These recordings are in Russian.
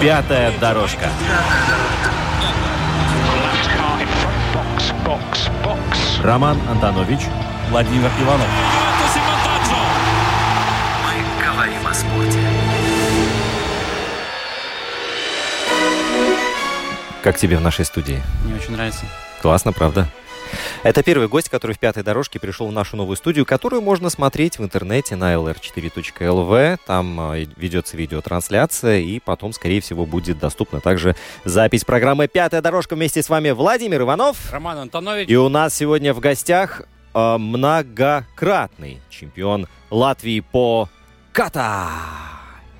Пятая дорожка. Роман Антонович. Владимир Иванов. Мы говорим о спорте. Как тебе в нашей студии? Мне очень нравится. Классно, правда? Это первый гость, который в пятой дорожке пришел в нашу новую студию, которую можно смотреть в интернете на lr4.lv. Там э, ведется видеотрансляция, и потом, скорее всего, будет доступна также запись программы «Пятая дорожка» вместе с вами Владимир Иванов. Роман Антонович. И у нас сегодня в гостях э, многократный чемпион Латвии по ката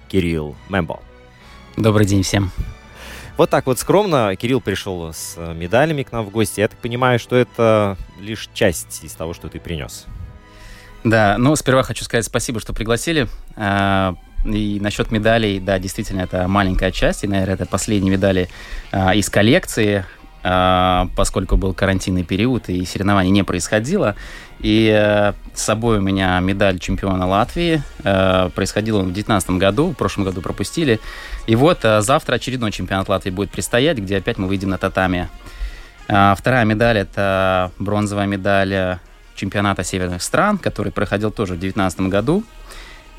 Кирилл Мембо. Добрый день всем. Вот так вот скромно Кирилл пришел с э, медалями к нам в гости. Я так понимаю, что это лишь часть из того, что ты принес. Да, ну, сперва хочу сказать спасибо, что пригласили. А, И насчет медалей, да, действительно, это маленькая часть, и, наверное, это последние медали а, из коллекции, поскольку был карантинный период и соревнований не происходило. И э, с собой у меня медаль чемпиона Латвии. Э, Происходил он в 2019 году, в прошлом году пропустили. И вот э, завтра очередной чемпионат Латвии будет предстоять, где опять мы выйдем на татами. А, Вторая медаль – это бронзовая медаль чемпионата северных стран, который проходил тоже в 2019 году.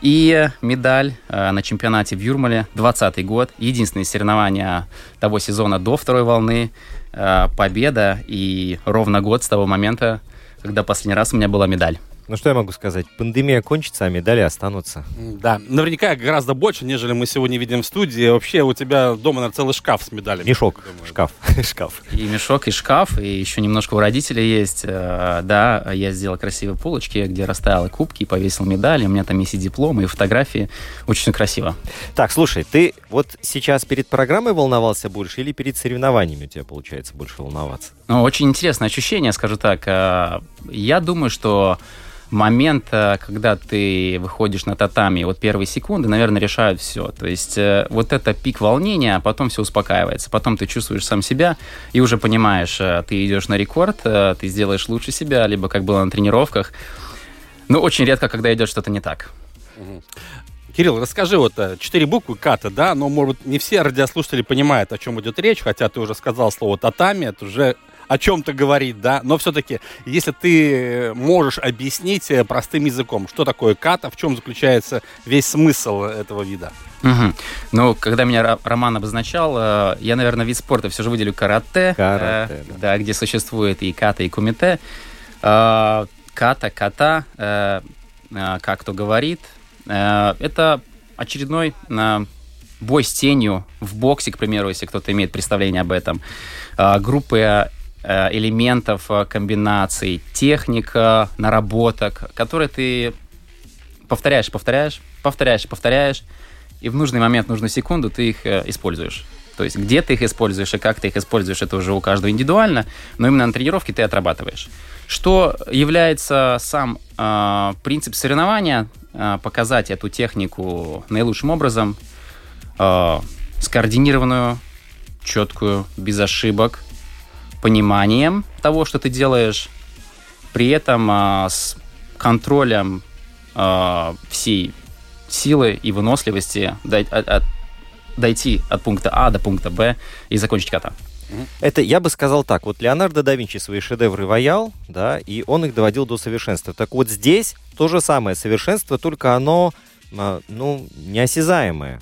И медаль э, на чемпионате в Юрмале 2020 год. Единственные соревнования того сезона до второй волны. Э, победа и ровно год с того момента, когда последний раз у меня была медаль. Ну что я могу сказать? Пандемия кончится, а медали останутся. Да, наверняка гораздо больше, нежели мы сегодня видим в студии. Вообще у тебя дома, наверное, целый шкаф с медалями. Мешок, Думаю. шкаф, шкаф. И мешок, и шкаф, и еще немножко у родителей есть. Э, Да, я сделал красивые полочки, где расставил кубки, повесил медали. У меня там есть и дипломы, и фотографии. Очень красиво. Так, слушай, ты вот сейчас перед программой волновался больше или перед соревнованиями у тебя получается больше волноваться? Ну, очень интересное ощущение, скажу так. Э, Я думаю, что момент, э, когда ты выходишь на татами, вот первые секунды, наверное, решают все. То есть э, вот это пик волнения, а потом все успокаивается. Потом ты чувствуешь сам себя и уже понимаешь, э, ты идешь на рекорд, ты сделаешь лучше себя, либо как было на тренировках. Но очень редко, когда идет что-то не так. Кирилл, расскажи, вот четыре буквы ката, да, но, может, не все радиослушатели понимают, о чем идет речь, хотя ты уже сказал слово татами, это уже о чем-то говорит, да, но все-таки, если ты можешь объяснить э, простым языком, что такое ката, в чем заключается весь смысл этого вида? Мгм. Ну, когда меня Роман обозначал, э, я, наверное, вид спорта все же выделю карате. Карате, э, да. да, где существует и ката, и кумите. Э, Ката, ката, э, э, как кто говорит, э, это очередной э, бой с тенью в боксе, к примеру, если кто-то имеет представление об этом. Э, Группы э, элементов, э, комбинаций, техника, наработок, которые ты повторяешь, повторяешь, повторяешь, повторяешь, и в нужный момент, в нужную секунду ты их э, используешь. То есть где ты их используешь и как ты их используешь, это уже у каждого индивидуально, но именно на тренировке ты отрабатываешь. Что является сам э, принцип соревнования, э, показать эту технику наилучшим образом, э, скоординированную, четкую, без ошибок, пониманием того, что ты делаешь, при этом а, с контролем а, всей силы и выносливости дай- от- от- дойти от пункта А до пункта Б и закончить ката. Это, я бы сказал так, вот Леонардо да Винчи свои шедевры ваял, да, и он их доводил до совершенства. Так вот здесь то же самое совершенство, только оно, а, ну, неосязаемое.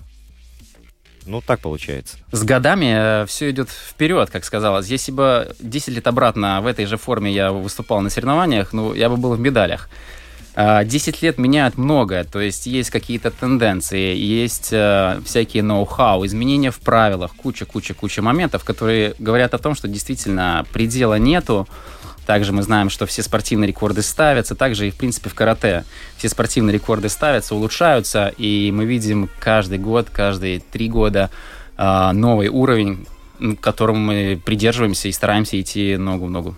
Ну, так получается. С годами все идет вперед, как сказалось. Если бы 10 лет обратно в этой же форме я выступал на соревнованиях, ну, я бы был в медалях. А, 10 лет меняют многое, то есть есть какие-то тенденции, есть э, всякие ноу-хау, изменения в правилах, куча-куча-куча моментов, которые говорят о том, что действительно предела нету, Также мы знаем, что все спортивные рекорды ставятся. Также и, в принципе, в карате все спортивные рекорды ставятся, улучшаются. И мы видим каждый год, каждые три года э, новый уровень которому мы придерживаемся и стараемся идти ногу в ногу.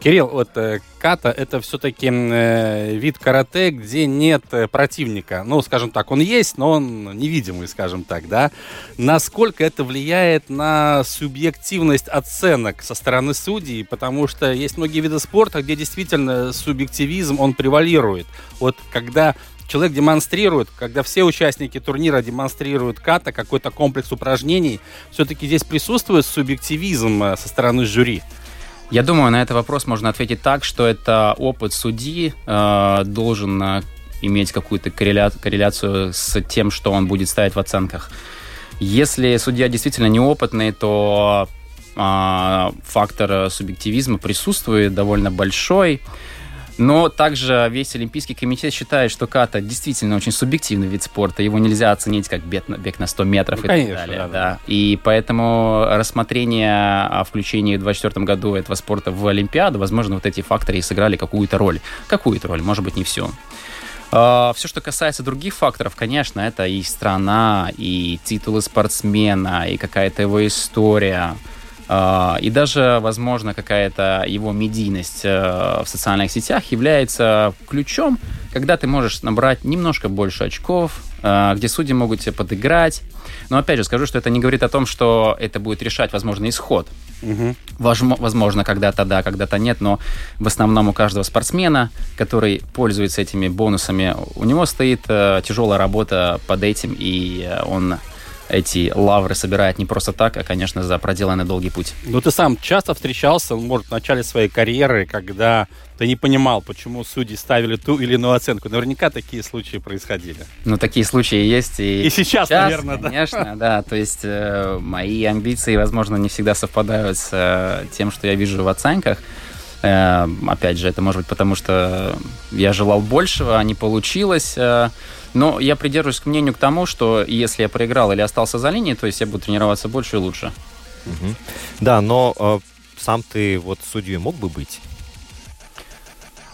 Кирилл, вот э, ката это все-таки э, вид карате, где нет э, противника. Ну, скажем так, он есть, но он невидимый, скажем так, да. Насколько это влияет на субъективность оценок со стороны судей? Потому что есть многие виды спорта, где действительно субъективизм, он превалирует. Вот когда человек демонстрирует, когда все участники турнира демонстрируют ката, какой-то комплекс упражнений, все-таки здесь присутствует субъективизм э, со стороны жюри? Я думаю, на этот вопрос можно ответить так, что это опыт судьи э, должен э, иметь какую-то корреля... корреляцию с тем, что он будет ставить в оценках. Если судья действительно неопытный, то э, фактор субъективизма присутствует довольно большой. Но также весь Олимпийский комитет считает, что ката действительно очень субъективный вид спорта. Его нельзя оценить как бег на, бег на 100 метров ну, и конечно, так далее. Да, да. И поэтому рассмотрение о включении в 2024 году этого спорта в Олимпиаду, возможно, вот эти факторы и сыграли какую-то роль. Какую-то роль, может быть, не всю. Uh, все, что касается других факторов, конечно, это и страна, и титулы спортсмена, и какая-то его история. А, и даже, возможно, какая-то его медийность э, в социальных сетях является ключом, когда ты можешь набрать немножко больше очков, э, где судьи могут тебе подыграть. Но опять же скажу, что это не говорит о том, что это будет решать, возможно, исход. Угу. Возможно, когда-то да, когда-то нет, но в основном у каждого спортсмена, который пользуется этими бонусами, у него стоит э, тяжелая работа под этим, и он эти лавры собирает не просто так, а, конечно, за проделанный долгий путь. Ну, ты сам часто встречался, может, в начале своей карьеры, когда ты не понимал, почему судьи ставили ту или иную оценку. Наверняка такие случаи происходили. Ну, такие случаи есть. И, и сейчас, сейчас, наверное, да. Конечно, да. То есть э, мои амбиции, возможно, не всегда совпадают с э, тем, что я вижу в оценках. Э, опять же, это может быть потому, что я желал большего, а не получилось. Э, но я придерживаюсь к мнению к тому, что если я проиграл или остался за линией, то есть я буду тренироваться больше и лучше. Угу. Да, но э, сам ты вот судьей мог бы быть?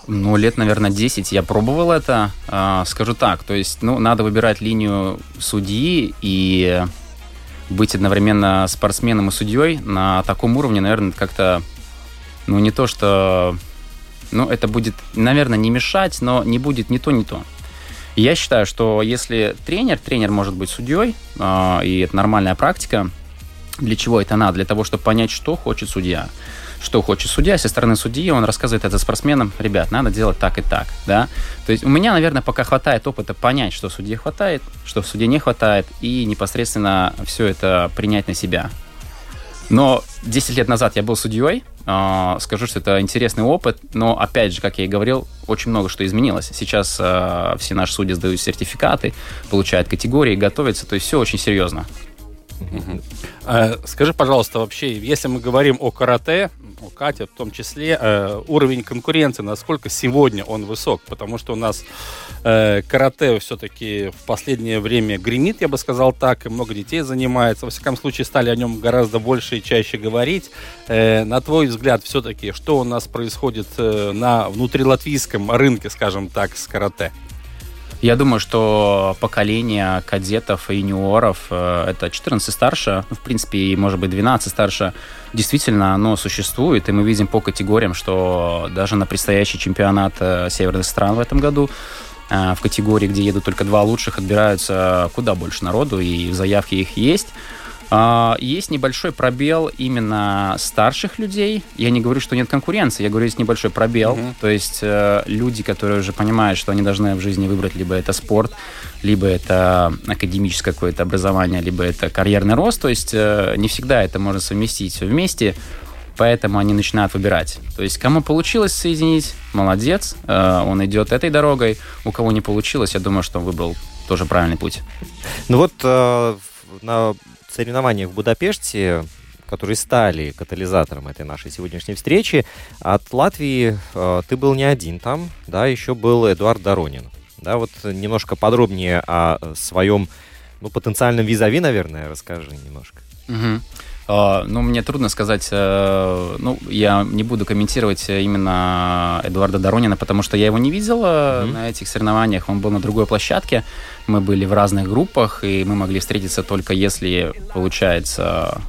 Ну, лет, наверное, 10 я пробовал это. Э, скажу так, то есть, ну, надо выбирать линию судьи и быть одновременно спортсменом и судьей на таком уровне, наверное, как-то, ну, не то, что... Ну, это будет, наверное, не мешать, но не будет ни то, ни то. Я считаю, что если тренер, тренер может быть судьей, э, и это нормальная практика, для чего это надо? Для того, чтобы понять, что хочет судья. Что хочет судья, со стороны судьи он рассказывает это спортсменам, ребят, надо делать так и так, да. То есть у меня, наверное, пока хватает опыта понять, что судье хватает, что в суде не хватает, и непосредственно все это принять на себя. Но 10 лет назад я был судьей, а, скажу, что это интересный опыт, но, опять же, как я и говорил, очень много что изменилось. Сейчас а, все наши судьи сдают сертификаты, получают категории, готовятся, то есть все очень серьезно. А, скажи, пожалуйста, вообще, если мы говорим о карате, о Кате в том числе, э, уровень конкуренции, насколько сегодня он высок? Потому что у нас э, карате все-таки в последнее время гремит, я бы сказал так, и много детей занимается. Во всяком случае, стали о нем гораздо больше и чаще говорить. Э, на твой взгляд, все-таки, что у нас происходит э, на внутрилатвийском рынке, скажем так, с карате? Я думаю, что поколение кадетов и юниоров, э, это 14 старше, ну, в принципе, и, может быть, 12 старше, действительно, оно существует, и мы видим по категориям, что даже на предстоящий чемпионат э, северных стран в этом году э, в категории, где едут только два лучших, отбираются куда больше народу, и заявки их есть. А, есть небольшой пробел именно старших людей. Я не говорю, что нет конкуренции, я говорю, есть небольшой пробел. Угу. То есть э, люди, которые уже понимают, что они должны в жизни выбрать либо это спорт, либо это академическое какое-то образование, либо это карьерный рост. То есть э, не всегда это можно совместить все вместе. Поэтому они начинают выбирать. То есть, кому получилось соединить, молодец, э, он идет этой дорогой. У кого не получилось, я думаю, что он выбрал тоже правильный путь. Ну вот э, на соревнованиях в Будапеште, которые стали катализатором этой нашей сегодняшней встречи, от Латвии э, ты был не один там, да, еще был Эдуард Доронин. Да, вот немножко подробнее о своем ну, потенциальном визави, наверное, расскажи немножко. Угу. Uh, ну, мне трудно сказать, uh, ну, я не буду комментировать именно Эдуарда Доронина, потому что я его не видел mm-hmm. на этих соревнованиях, он был на другой площадке, мы были в разных группах, и мы могли встретиться только если, получается,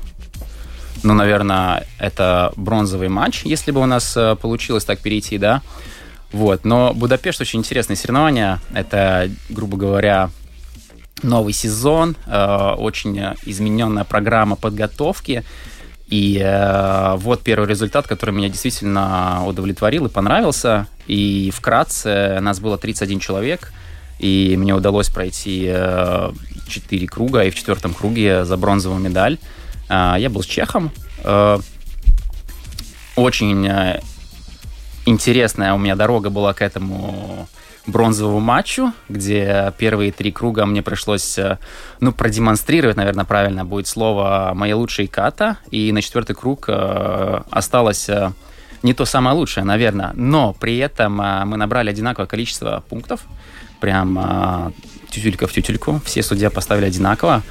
ну, наверное, это бронзовый матч, если бы у нас получилось так перейти, да, вот, но Будапешт очень интересное соревнование, это, грубо говоря, новый сезон, э, очень измененная программа подготовки. И э, вот первый результат, который меня действительно удовлетворил и понравился. И вкратце нас было 31 человек, и мне удалось пройти э, 4 круга, и в четвертом круге за бронзовую медаль. Э, я был с чехом. Э, очень э, интересная у меня дорога была к этому бронзовому матчу, где первые три круга мне пришлось, э, ну, продемонстрировать, наверное, правильно будет слово, мои лучшие ката, и на четвертый круг э, осталось э, не то самое лучшее, наверное, но при этом э, мы набрали одинаковое количество пунктов, прям э, тютелька в тютельку, все судья поставили одинаково,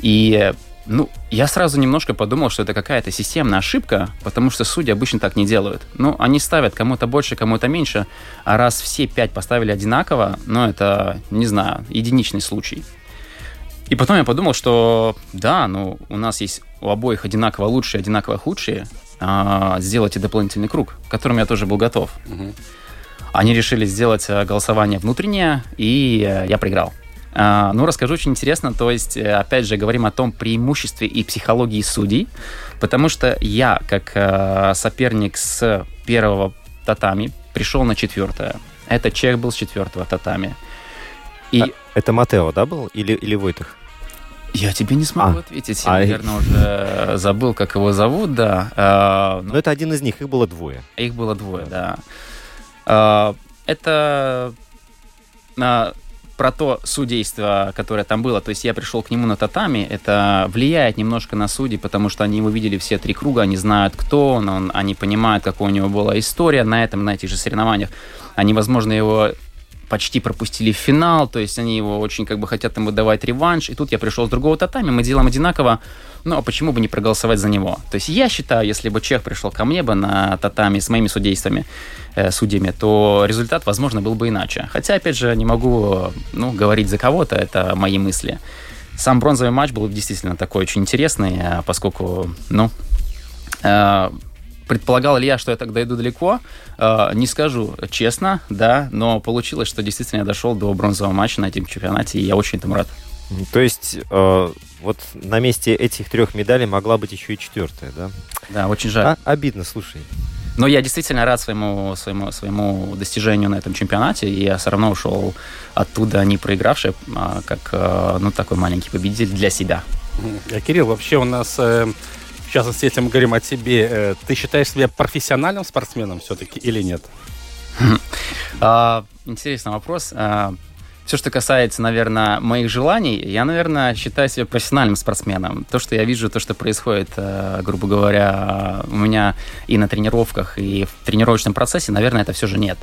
и ну, я сразу немножко подумал, что это какая-то системная ошибка, потому что судьи обычно так не делают. Ну, они ставят кому-то больше, кому-то меньше, а раз все пять поставили одинаково, ну, это, не знаю, единичный случай. И потом я подумал, что да, ну, у нас есть у обоих одинаково лучшие, одинаково худшие, а, сделайте дополнительный круг, к которому я тоже был готов. Угу. Они решили сделать э, голосование внутреннее, и э, я проиграл. А, ну, расскажу очень интересно. То есть, э, опять же, говорим о том преимуществе и психологии судей, потому что я, как э, соперник с первого татами, пришел на четвертое. Это чех был с четвертого татами. И... А, это Матео, да, был? Или, или Войтых? Я тебе не смогу а, ответить. Я, а... наверное, уже забыл, как его зовут, да. А, ну... Но это один из них, их было двое. Их было двое, да. А, это про то судейство, которое там было. То есть я пришел к нему на татами, это влияет немножко на судей, потому что они его видели все три круга, они знают, кто он, он они понимают, какая у него была история на этом, на этих же соревнованиях. Они, возможно, его почти пропустили финал, то есть они его очень как бы хотят ему давать реванш, и тут я пришел с другого татами, мы делаем одинаково, ну а почему бы не проголосовать за него? То есть я считаю, если бы Чех пришел ко мне бы на татами с моими судействами, э, судьями, то результат, возможно, был бы иначе. Хотя, опять же, не могу ну, говорить за кого-то, это мои мысли. Сам бронзовый матч был действительно такой очень интересный, э, поскольку, ну, э, Предполагал ли я, что я так дойду далеко? Э, не скажу честно, да, но получилось, что действительно я дошел до бронзового матча на этом чемпионате, и я очень этому рад. То есть э, вот на месте этих трех медалей могла быть еще и четвертая, да? Да, очень жаль. А, обидно, слушай. Но я действительно рад своему, своему, своему достижению на этом чемпионате, и я все равно ушел оттуда не проигравший, а как э, ну, такой маленький победитель для себя. А, Кирилл, вообще у нас э, в частности, если мы говорим о тебе, э, ты считаешь себя профессиональным спортсменом все-таки или нет? А, интересный вопрос. А, Все, что касается, наверное, моих желаний, я, наверное, считаю себя профессиональным спортсменом. То, что я вижу, то, что происходит, э, грубо говоря, у меня и на тренировках, и в тренировочном процессе, наверное, это все же нет.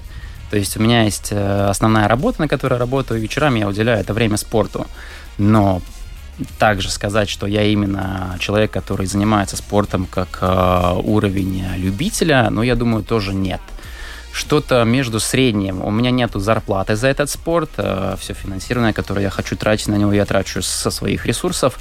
То есть у меня есть э, основная работа, на которой я работаю, вечерами я уделяю это время спорту. Но также сказать, что я именно человек, который занимается спортом как э, уровень любителя, но я думаю, тоже нет. Что-то между средним. У меня нету зарплаты за этот спорт. Э, все финансирование, которое я хочу тратить на него, я трачу со своих ресурсов.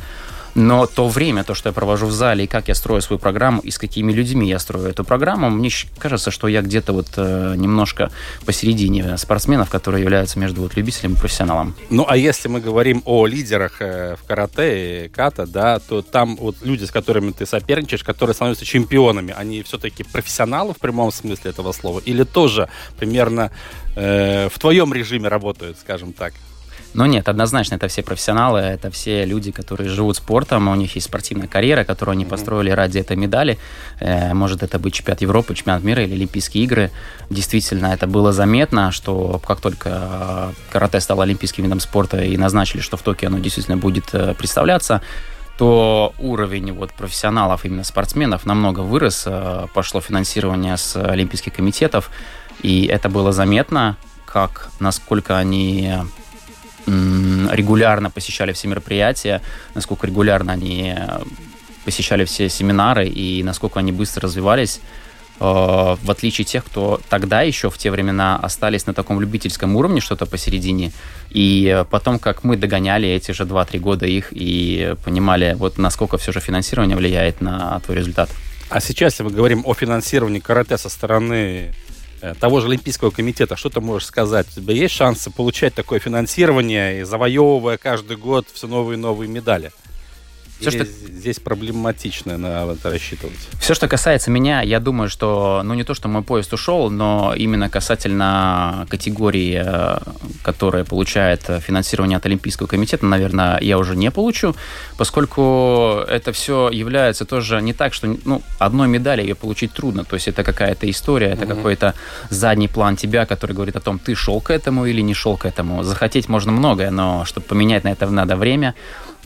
Но то время, то, что я провожу в зале, и как я строю свою программу, и с какими людьми я строю эту программу, мне кажется, что я где-то вот э, немножко посередине спортсменов, которые являются между вот любителем и профессионалом. Ну, а если мы говорим о лидерах э, в карате и ката, да, то там вот люди, с которыми ты соперничаешь, которые становятся чемпионами, они все-таки профессионалы в прямом смысле этого слова, или тоже примерно э, в твоем режиме работают, скажем так? Но нет, однозначно это все профессионалы, это все люди, которые живут спортом, у них есть спортивная карьера, которую они построили ради этой медали. Э, может это быть чемпионат Европы, чемпионат мира или Олимпийские игры. Действительно, это было заметно, что как только э, карате стало олимпийским видом спорта и назначили, что в Токио оно действительно будет э, представляться, то уровень вот профессионалов, именно спортсменов, намного вырос. Пошло финансирование с олимпийских комитетов, и это было заметно, как насколько они регулярно посещали все мероприятия, насколько регулярно они посещали все семинары и насколько они быстро развивались, э, в отличие тех, кто тогда еще в те времена остались на таком любительском уровне, что-то посередине. И потом, как мы догоняли эти же 2-3 года их и понимали, вот насколько все же финансирование влияет на твой результат. А сейчас, если мы говорим о финансировании карате со стороны того же Олимпийского комитета, что ты можешь сказать? У тебя есть шансы получать такое финансирование и завоевывая каждый год все новые и новые медали? Все, что... Здесь проблематично на это рассчитывать. Все, что касается меня, я думаю, что, ну не то, что мой поезд ушел, но именно касательно категории, э, которая получает финансирование от Олимпийского комитета, наверное, я уже не получу, поскольку это все является тоже не так, что ну, одной медали ее получить трудно. То есть это какая-то история, это mm-hmm. какой-то задний план тебя, который говорит о том, ты шел к этому или не шел к этому. Захотеть можно многое, но чтобы поменять на это надо время.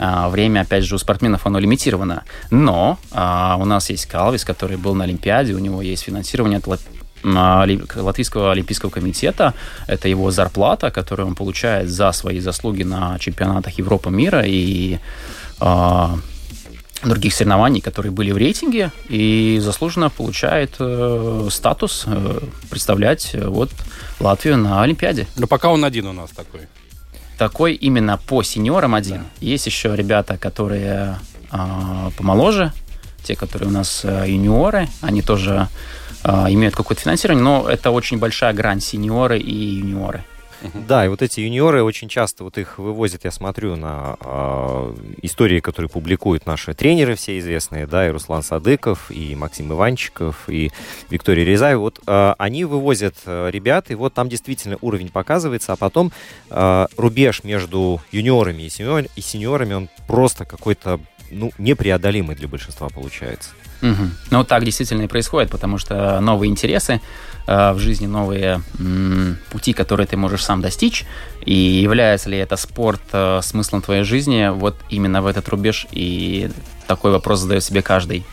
А, время, опять же, у спортсменов оно лимитировано. Но а, у нас есть Калвис, который был на Олимпиаде, у него есть финансирование от а, Латвийского олимпийского комитета. Это его зарплата, которую он получает за свои заслуги на чемпионатах Европы, мира и э, других соревнований, которые были в рейтинге, и заслуженно получает э, статус э, представлять э, вот Латвию на Олимпиаде. Но пока он один у нас такой такой именно по сеньорам один. Да. Есть еще ребята, которые э, помоложе, те, которые у нас э, юниоры, они тоже э, имеют какое-то финансирование, но это очень большая грань сеньоры и юниоры. Да, и вот эти юниоры очень часто вот их вывозят, я смотрю на э, истории, которые публикуют наши тренеры все известные, да, и Руслан Садыков, и Максим Иванчиков, и Виктория Резаева. Вот э, они вывозят э, ребят, и вот там действительно уровень показывается, а потом э, рубеж между юниорами и, сеньор, и сеньорами, он просто какой-то ну, непреодолимый для большинства получается. Угу. Ну, так действительно и происходит, потому что новые интересы в жизни, новые пути, которые ты можешь сам достичь, и является ли это спорт э, смыслом твоей жизни, вот именно в этот рубеж, и такой вопрос задает себе каждый.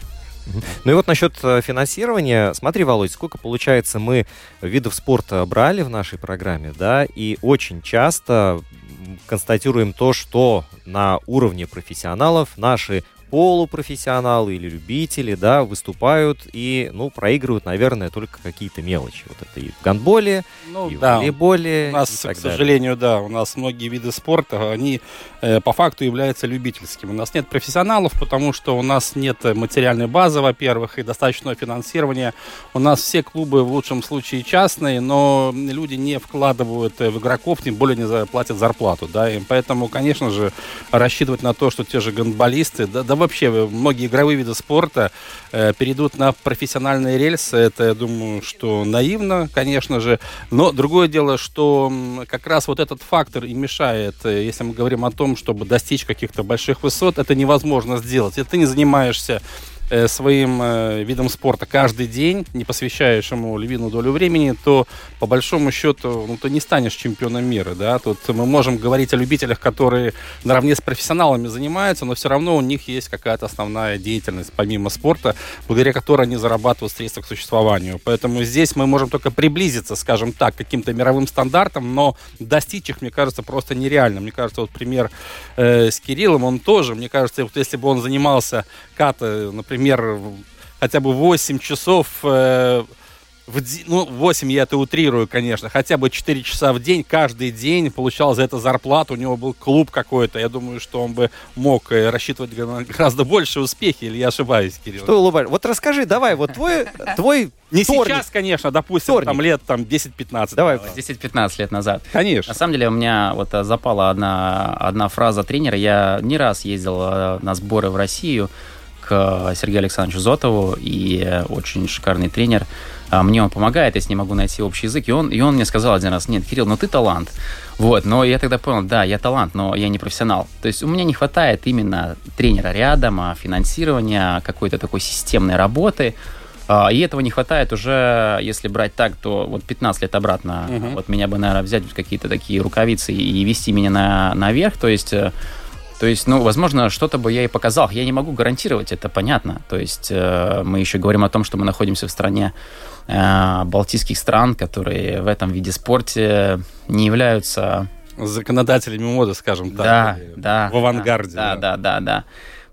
Ну и вот насчет э, финансирования. Смотри, Володь, сколько, получается, мы видов спорта брали в нашей программе, да, и очень часто констатируем то, что на уровне профессионалов наши полупрофессионалы или любители, да, выступают и, ну, проигрывают, наверное, только какие-то мелочи. Вот это и в гандболе, ну, и да. в волейболе. У нас, к сожалению, далее. да, у нас многие виды спорта, они э, по факту являются любительскими. У нас нет профессионалов, потому что у нас нет материальной базы, во-первых, и достаточного финансирования. У нас все клубы в лучшем случае частные, но люди не вкладывают в игроков, тем более не платят зарплату, да, и поэтому, конечно же, рассчитывать на то, что те же гандболисты, да, да вообще многие игровые виды спорта э, перейдут на профессиональные рельсы. Это, я думаю, что наивно, конечно же. Но другое дело, что как раз вот этот фактор и мешает, э, если мы говорим о том, чтобы достичь каких-то больших высот, это невозможно сделать. Если ты не занимаешься Э, своим э, видом спорта каждый день, не посвящаешь ему львиную долю времени, то по большому счету ну, ты не станешь чемпионом мира. Да? Тут мы можем говорить о любителях, которые наравне с профессионалами занимаются, но все равно у них есть какая-то основная деятельность помимо спорта, благодаря которой они зарабатывают средства к существованию. Поэтому здесь мы можем только приблизиться, скажем так, к каким-то мировым стандартам, но достичь их, мне кажется, просто нереально. Мне кажется, вот пример э, с Кириллом, он тоже, мне кажется, вот если бы он занимался ката, например, например, хотя бы 8 часов э, в, ну, 8 я это утрирую, конечно, хотя бы 4 часа в день, каждый день получал за это зарплату, у него был клуб какой-то, я думаю, что он бы мог э, рассчитывать гораздо больше успехи, или я ошибаюсь, Кирилл? Что улыбаешь? Вот расскажи, давай, вот твой, твой Не вторник. сейчас, конечно, допустим, вторник. там лет там 10-15. Давай. 10-15 лет назад. Конечно. На самом деле у меня вот э, запала одна, одна фраза тренера, я не раз ездил на сборы в Россию, к Сергею Александровичу Зотову, и очень шикарный тренер. А, мне он помогает, если не могу найти общий язык. И он, и он мне сказал один раз, нет, Кирилл, ну ты талант. Вот, но я тогда понял, да, я талант, но я не профессионал. То есть у меня не хватает именно тренера рядом, а финансирования, какой-то такой системной работы. А, и этого не хватает уже, если брать так, то вот 15 лет обратно, угу. вот меня бы, наверное, взять какие-то такие рукавицы и вести меня на, наверх. То есть э, то есть, ну, возможно, что-то бы я и показал. Я не могу гарантировать, это понятно. То есть, э, мы еще говорим о том, что мы находимся в стране э, балтийских стран, которые в этом виде спорте не являются законодателями моды, скажем так. Да, да. В авангарде. Да, да, да, да. да.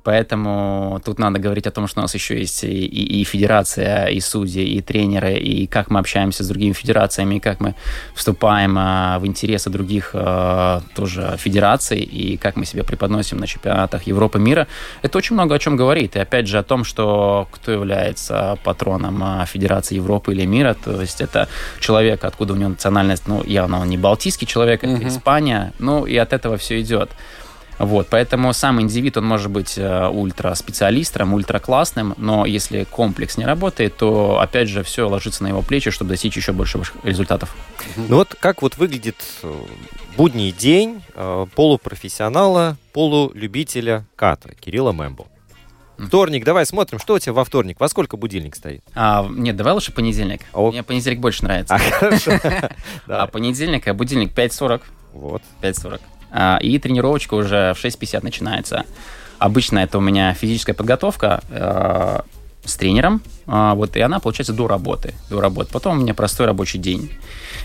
Поэтому тут надо говорить о том, что у нас еще есть и, и, и федерация, и судьи, и тренеры, и как мы общаемся с другими федерациями, и как мы вступаем а, в интересы других а, тоже федераций, и как мы себя преподносим на чемпионатах Европы, мира. Это очень много о чем говорит. И опять же о том, что кто является патроном а, Федерации Европы или мира, то есть это человек, откуда у него национальность, ну, явно он не балтийский человек, это mm-hmm. Испания, ну, и от этого все идет. Вот, поэтому сам индивид, он может быть э, ультра-специалистом, ультра-классным, но если комплекс не работает, то, опять же, все ложится на его плечи, чтобы достичь еще больше результатов. Ну вот как вот выглядит э, будний день э, полупрофессионала, полулюбителя ката Кирилла Мэмбо? Вторник, давай смотрим, что у тебя во вторник, во сколько будильник стоит? А, нет, давай лучше понедельник. О. Мне понедельник больше нравится. А, хорошо. А понедельник, а будильник 5.40. Вот. 5.40. А, и тренировочка уже в 6.50 начинается. Обычно это у меня физическая подготовка э, с тренером, э, вот, и она получается до работы, до работы. Потом у меня простой рабочий день.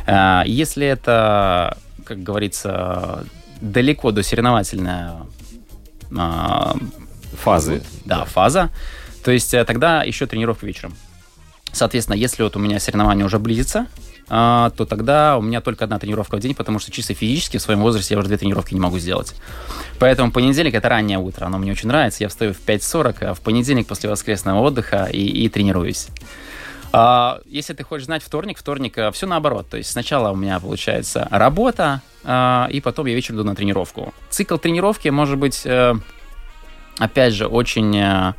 Э, если это, как говорится, далеко до соревновательной э, фазы, да, да, фаза, то есть тогда еще тренировка вечером. Соответственно, если вот у меня соревнование уже близится, а, то тогда у меня только одна тренировка в день, потому что чисто физически в своем возрасте я уже две тренировки не могу сделать. Поэтому понедельник это раннее утро, оно мне очень нравится. Я встаю в 5.40, а в понедельник после воскресного отдыха и, и тренируюсь. А, если ты хочешь знать вторник, вторник а, все наоборот. То есть сначала у меня получается работа, а, и потом я вечером иду на тренировку. Цикл тренировки может быть, а, опять же, очень, а,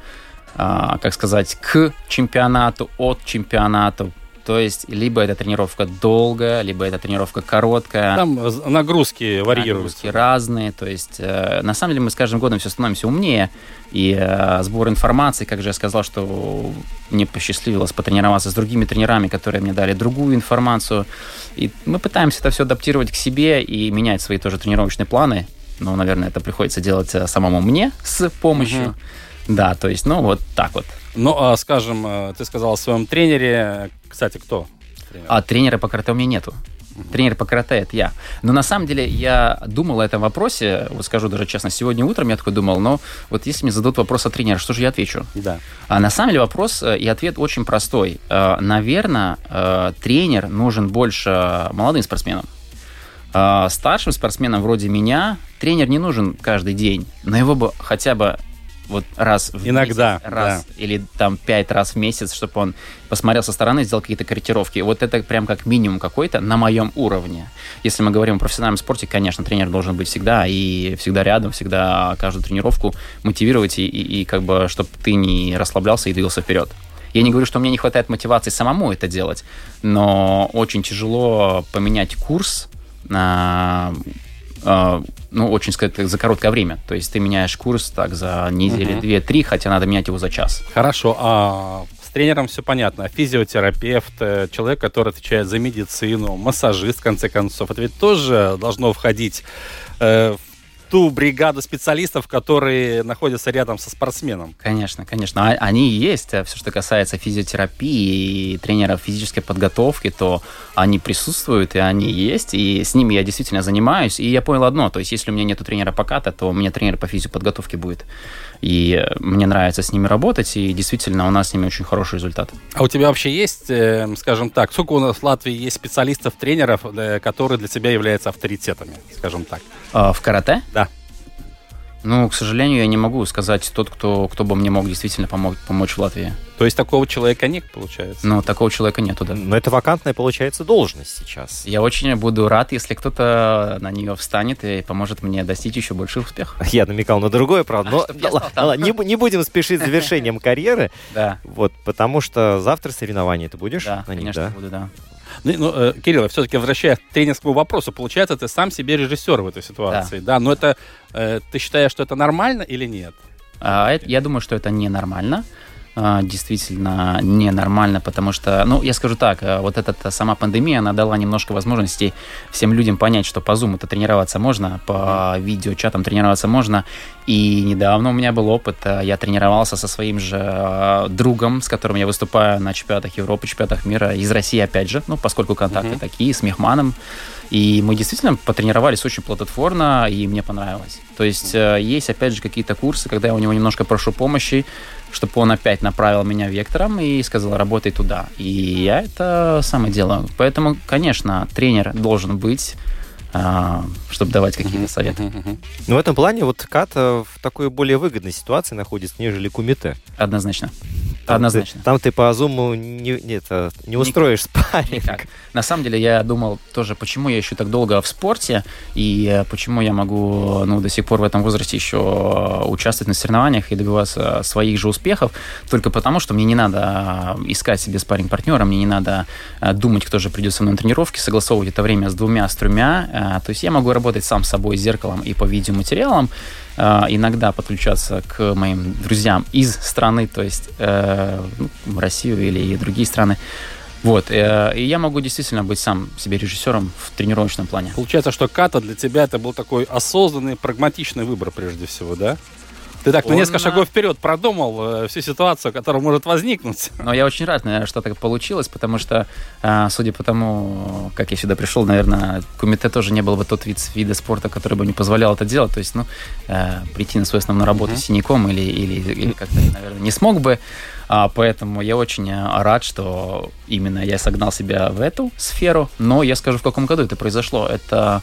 как сказать, к чемпионату, от чемпионата, то есть, либо эта тренировка долгая, либо эта тренировка короткая. Там нагрузки варьируются. Нагрузки разные. То есть, э, на самом деле, мы с каждым годом все становимся умнее. И э, сбор информации, как же я сказал, что мне посчастливилось потренироваться с другими тренерами, которые мне дали другую информацию. И мы пытаемся это все адаптировать к себе и менять свои тоже тренировочные планы. Ну, наверное, это приходится делать э, самому мне с помощью. Угу. Да, то есть, ну, вот так вот. Ну, а, скажем, э, ты сказал о своем тренере. Кстати, кто? Тренер? А тренера по карате у меня нету. Тренер по карате это я. Но на самом деле я думал о этом вопросе, вот скажу даже честно, сегодня утром я такой думал, но вот если мне зададут вопрос о тренере, что же я отвечу? Да. А на самом деле вопрос э, и ответ очень простой. Э, Наверное, тренер нужен больше молодым спортсменам. Старшим спортсменам вроде меня тренер не нужен каждый день, но его бы хотя бы вот раз в Иногда, месяц, раз да. или там пять раз в месяц, чтобы он посмотрел со стороны, сделал какие-то корректировки. Вот это прям как минимум какой-то на моем уровне. Если мы говорим о профессиональном спорте, конечно, тренер должен быть всегда и всегда рядом, всегда каждую тренировку мотивировать и, и, и как бы, чтобы ты не расслаблялся и двигался вперед. Я не говорю, что мне не хватает мотивации самому это делать, но очень тяжело поменять курс на ну, очень сказать, за короткое время. То есть ты меняешь курс так за недели угу. две-три, хотя надо менять его за час. Хорошо. А с тренером все понятно. Физиотерапевт, э, человек, который отвечает за медицину, массажист, в конце концов. Это ведь тоже должно входить э, в ту бригаду специалистов, которые находятся рядом со спортсменом. Конечно, конечно. А, они есть. А все, что касается физиотерапии и тренеров физической подготовки, то они присутствуют, и они есть. И с ними я действительно занимаюсь. И я понял одно. То есть, если у меня нет тренера по ката, то у меня тренер по физиоподготовке будет. И мне нравится с ними работать, и действительно у нас с ними очень хороший результат. А у тебя вообще есть, э, скажем так, сколько у нас в Латвии есть специалистов, тренеров, э, которые для тебя являются авторитетами, скажем так? А, в карате? Да. Ну, к сожалению, я не могу сказать тот, кто, кто бы мне мог действительно помог, помочь в Латвии. То есть такого человека нет, получается? Ну, такого человека нету, да. Но это вакантная, получается, должность сейчас. Я очень буду рад, если кто-то на нее встанет и поможет мне достичь еще больших успехов. Я намекал на другое, правда. Но, а, не, не будем спешить с завершением карьеры. Да. Вот, потому что завтра соревнования ты будешь да, конечно, буду, да. Ну, ну, э, Кирилл, все-таки возвращаясь к тренерскому вопросу, получается, ты сам себе режиссер в этой ситуации, да? да? Но это, э, ты считаешь, что это нормально или нет? А, это, я думаю, что это ненормально. а, действительно ненормально, потому что, ну, я скажу так, э, вот эта сама пандемия, она дала немножко возможностей всем людям понять, что по Zoom это тренироваться можно, по видеочатам тренироваться можно, и недавно у меня был опыт, э, я тренировался со своим же э, другом, с которым я выступаю на чемпионатах Европы, чемпионатах мира, из России, опять же, ну, поскольку контакты mm-hmm. такие, с Мехманом, и мы действительно потренировались очень плодотворно, и мне понравилось. То есть есть, опять же, какие-то курсы, когда я у него немножко прошу помощи, чтобы он опять направил меня вектором и сказал, работай туда. И я это самое делаю. Поэтому, конечно, тренер должен быть чтобы давать какие-то советы. Ну, в этом плане вот Ката в такой более выгодной ситуации находится, нежели Кумите. Однозначно. Там Однозначно. Ты, там ты по Зуму не, не, это, не устроишь Ник, спарринг. Никак. На самом деле я думал тоже, почему я еще так долго в спорте, и э, почему я могу ну, до сих пор в этом возрасте еще участвовать на соревнованиях и добиваться своих же успехов, только потому, что мне не надо э, искать себе спарринг-партнера, мне не надо э, думать, кто же придет со мной на тренировки, согласовывать это время с двумя, с тремя. То есть я могу работать сам с собой, с зеркалом и по видеоматериалам, Э, иногда подключаться к моим друзьям из страны, то есть э, ну, в Россию или другие страны. Вот, э, и я могу действительно быть сам себе режиссером в тренировочном плане. Получается, что ката для тебя это был такой осознанный, прагматичный выбор прежде всего, да? Ты так на несколько шагов вперед продумал э, всю ситуацию, которая может возникнуть. Но я очень рад, наверное, что так получилось, потому что, э, судя по тому, как я сюда пришел, наверное, кумите тоже не был бы тот вид вида спорта, который бы не позволял это делать. То есть, ну, э, прийти на свою основную работу mm-hmm. синяком или, или, или как-то, наверное, не смог бы. А, поэтому я очень рад, что именно я согнал себя в эту сферу. Но я скажу, в каком году это произошло. Это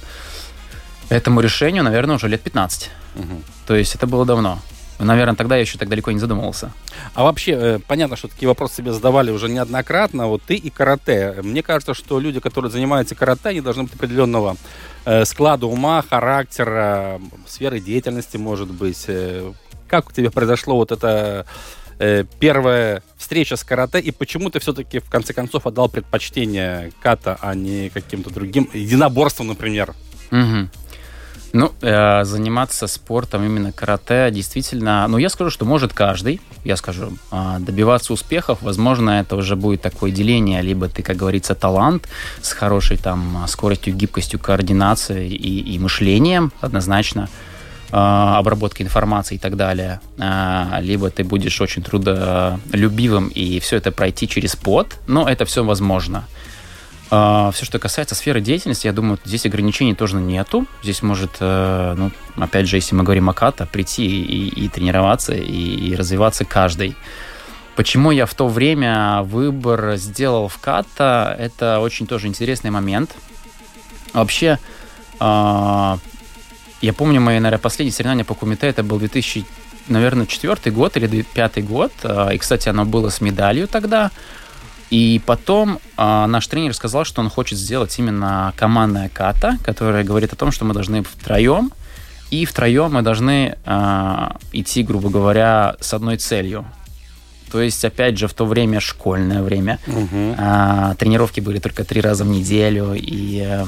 этому решению, наверное, уже лет 15. Угу. То есть это было давно. Наверное, тогда я еще так далеко не задумывался. А вообще, э, понятно, что такие вопросы себе задавали уже неоднократно. Вот ты и карате. Мне кажется, что люди, которые занимаются карате, они должны быть определенного э, склада ума, характера, сферы деятельности, может быть. Э, как у тебя произошло вот это первая встреча с карате, и почему ты все-таки в конце концов отдал предпочтение ката, а не каким-то другим единоборством, например? Угу. Ну, э, заниматься спортом, именно карате, действительно, ну, я скажу, что может каждый, я скажу, э, добиваться успехов, возможно, это уже будет такое деление, либо ты, как говорится, талант с хорошей там скоростью, гибкостью, координацией и, и мышлением, однозначно, э, обработкой информации и так далее, э, либо ты будешь очень трудолюбивым и все это пройти через пот, но это все возможно. А, все, что касается сферы деятельности, я думаю, здесь ограничений тоже нету. Здесь может, э, ну, опять же, если мы говорим о ката, прийти и, и тренироваться, и, и развиваться каждый. Почему я в то время выбор сделал в ката, это очень тоже интересный момент. Вообще, э, я помню мои, наверное, последние соревнования по кумите, это был 2000, наверное, четвертый год или пятый год. Э, и, кстати, оно было с медалью тогда. И потом э, наш тренер сказал, что он хочет сделать именно командная ката, которая говорит о том, что мы должны втроем, и втроем мы должны э, идти, грубо говоря, с одной целью. То есть, опять же, в то время школьное время. Угу. Э, тренировки были только три раза в неделю, и э,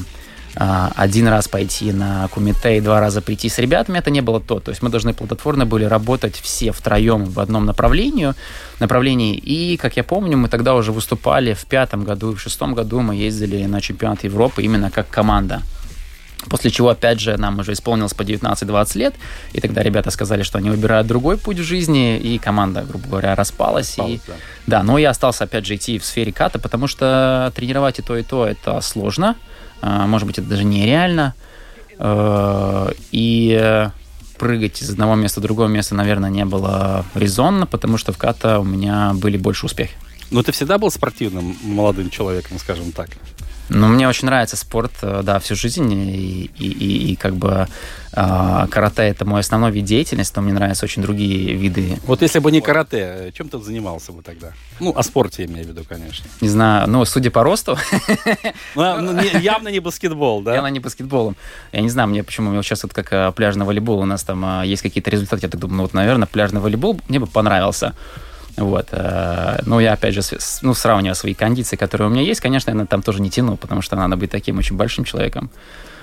один раз пойти на кумите и два раза прийти с ребятами, это не было то. То есть мы должны плодотворно были работать все втроем в одном направлении, направлении. И, как я помню, мы тогда уже выступали в пятом году, в шестом году мы ездили на чемпионат Европы именно как команда. После чего, опять же, нам уже исполнилось по 19-20 лет, и тогда ребята сказали, что они выбирают другой путь в жизни, и команда, грубо говоря, распалась. Распалась и... да. но я остался, опять же, идти в сфере ката, потому что тренировать и то, и то это сложно. А, может быть, это даже нереально. Э, и прыгать из одного места в другое место, наверное, не было резонно, потому что в ката у меня были больше успехи. Но ты всегда был спортивным молодым человеком, скажем так? Ну, мне очень нравится спорт, э, да, всю жизнь, и, и, и, и как бы э, карате это мой основной вид деятельности, но мне нравятся очень другие виды. Вот если бы не карате, чем ты занимался бы тогда? Ну, о спорте я имею в виду, конечно. Не знаю, ну, судя по росту... Ну, а, ну явно не баскетбол, да? Явно не баскетболом. Я не знаю, мне почему, мне сейчас вот как э, пляжный волейбол, у нас там э, есть какие-то результаты, я так думаю, ну, вот, наверное, пляжный волейбол мне бы понравился. Вот. Э, ну, я, опять же, ну, сравнивая свои кондиции, которые у меня есть, конечно, я там тоже не тяну, потому что надо быть таким очень большим человеком.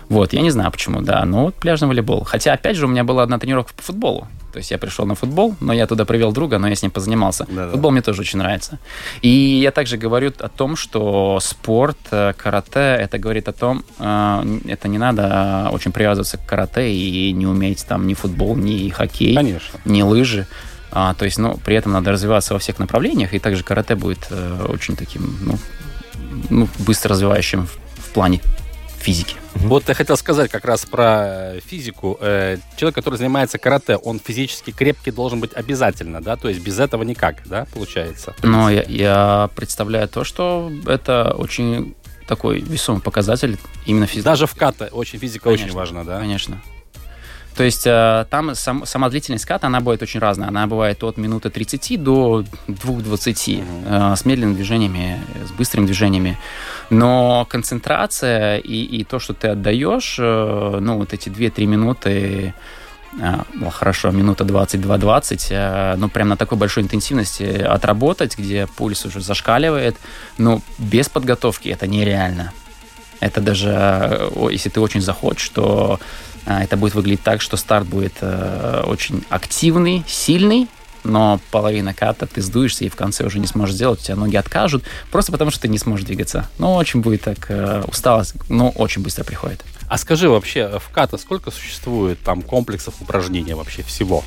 Вот, я не знаю почему, да, но вот пляжный волейбол. Хотя, опять же, у меня была одна тренировка по футболу. То есть я пришел на футбол, но я туда привел друга, но я с ним позанимался. Да-да. Футбол мне тоже очень нравится. И я также говорю о том, что спорт, э, карате, это говорит о том, э, это не надо очень привязываться к карате и не уметь там ни футбол, ни хоккей, Конечно. ни лыжи. А, то есть, ну, при этом надо развиваться во всех направлениях, и также карате будет э, очень таким, ну, ну, быстро развивающим в, в плане физики. Вот я хотел сказать как раз про физику. Э, человек, который занимается карате, он физически крепкий должен быть обязательно, да? То есть без этого никак, да, получается? Но я, я представляю то, что это очень такой весомый показатель именно физики. Даже в ката очень физика конечно, очень важна, да? Конечно. То есть э, там сам, сама длительность ката, она будет очень разная. Она бывает от минуты 30 до 2.20 mm-hmm. э, с медленными движениями, с быстрыми движениями. Но концентрация и, и то, что ты отдаешь, э, ну, вот эти 2-3 минуты, ну, хорошо, минута 22-20, э, ну, прям на такой большой интенсивности отработать, где пульс уже зашкаливает, ну, без подготовки это нереально. Это даже, э, если ты очень захочешь, то а, это будет выглядеть так, что старт будет э, очень активный, сильный, но половина ката ты сдуешься и в конце уже не сможешь сделать, у тебя ноги откажут, просто потому что ты не сможешь двигаться. Но очень будет так э, усталость, но очень быстро приходит. А скажи вообще, в ката сколько существует там комплексов упражнений вообще всего?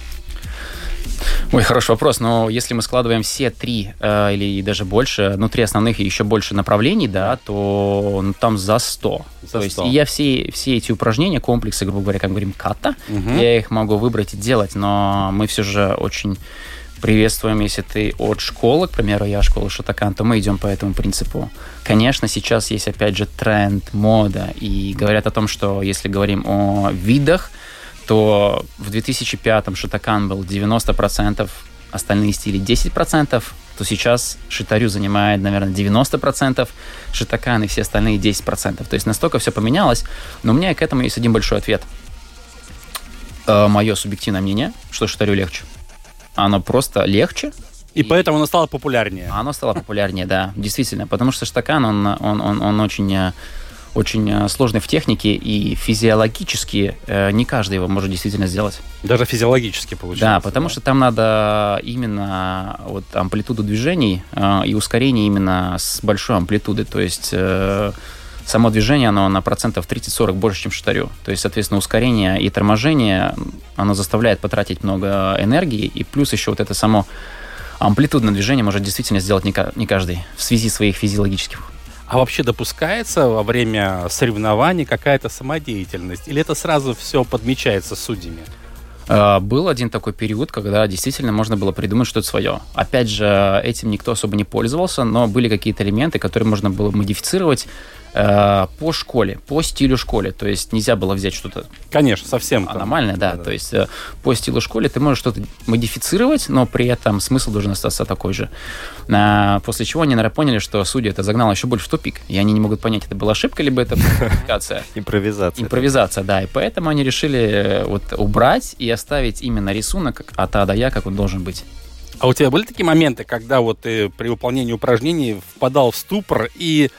Ой, хороший вопрос. Но если мы складываем все три э, или даже больше, ну, три основных и еще больше направлений, да, то ну, там за 100. За то 100. есть я все, все эти упражнения, комплексы, грубо говоря, как мы говорим, ката, угу. я их могу выбрать и делать, но мы все же очень приветствуем, если ты от школы, к примеру, я школа Шатакан, то мы идем по этому принципу. Конечно, сейчас есть, опять же, тренд, мода, и говорят о том, что если говорим о видах, то в 2005-м Шатакан был 90%, остальные стили 10%, то сейчас Шитарю занимает, наверное, 90%, Шитакан и все остальные 10%. То есть настолько все поменялось, но у меня к этому есть один большой ответ. Э, мое субъективное мнение, что Шитарю легче. Оно просто легче, и, и поэтому оно стало популярнее. Оно стало популярнее, да, действительно. Потому что Штакан, он, он, он, он очень э, очень э, сложный в технике, и физиологически э, не каждый его может действительно сделать. Даже физиологически получается. Да, потому да? что там надо именно вот амплитуду движений э, и ускорение именно с большой амплитуды. То есть само движение, оно на процентов 30-40 больше, чем штарю. То есть, соответственно, ускорение и торможение, оно заставляет потратить много энергии, и плюс еще вот это само амплитудное движение может действительно сделать не каждый в связи своих физиологических а вообще допускается во время соревнований какая-то самодеятельность? Или это сразу все подмечается судьями? А, был один такой период, когда действительно можно было придумать что-то свое. Опять же, этим никто особо не пользовался, но были какие-то элементы, которые можно было модифицировать Э, по школе, по стилю школе. То есть нельзя было взять что-то... Конечно, совсем. Аномальное, да. да, да. То есть э, по стилу школе ты можешь что-то модифицировать, но при этом смысл должен остаться такой же. А, после чего они, наверное, поняли, что судья это загнало еще больше в тупик. И они не могут понять, это была ошибка, либо это модификация. Импровизация. Импровизация, да. И поэтому они решили э, вот убрать и оставить именно рисунок от А до Я, как он должен быть. А у тебя были такие моменты, когда вот ты при выполнении упражнений впадал в ступор и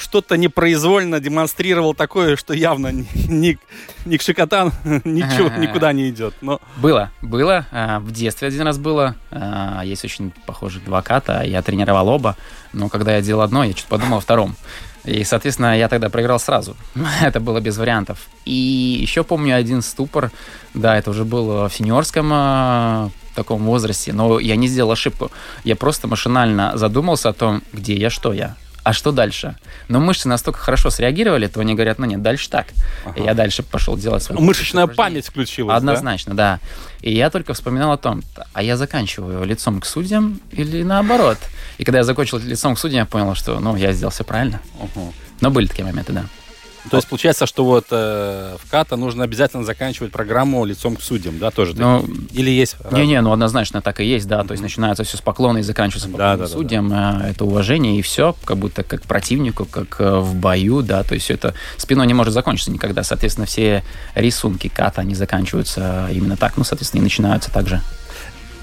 что-то непроизвольно демонстрировал такое, что явно ни, ни к Шикотан ничего, никуда не идет. Но... Было, было. А, в детстве один раз было. А, есть очень похожих два ката. Я тренировал оба. Но когда я делал одно, я что-то подумал о втором. И, соответственно, я тогда проиграл сразу. это было без вариантов. И еще помню один ступор. Да, это уже был в сеньорском а, таком возрасте, но я не сделал ошибку. Я просто машинально задумался о том, где я, что я а что дальше? Но мышцы настолько хорошо среагировали, то они говорят, ну нет, дальше так. Ага. И я дальше пошел делать свою Мышечная память включилась, Однозначно, да? да. И я только вспоминал о том, а я заканчиваю лицом к судьям или наоборот? И когда я закончил лицом к судьям, я понял, что, ну, я сделал все правильно. Угу. Но были такие моменты, да. То есть получается, что вот э, в КАТа нужно обязательно заканчивать программу лицом к судьям, да, тоже? Ну, Или есть? Не-не, ну однозначно так и есть, да. Mm-hmm. То есть начинается все с поклона и заканчивается поклоном да, да, судьям. Да, да. Это уважение и все, как будто как противнику, как э, в бою, да. То есть все это спиной не может закончиться никогда. Соответственно, все рисунки КАТа, они заканчиваются именно так, ну, соответственно, и начинаются также.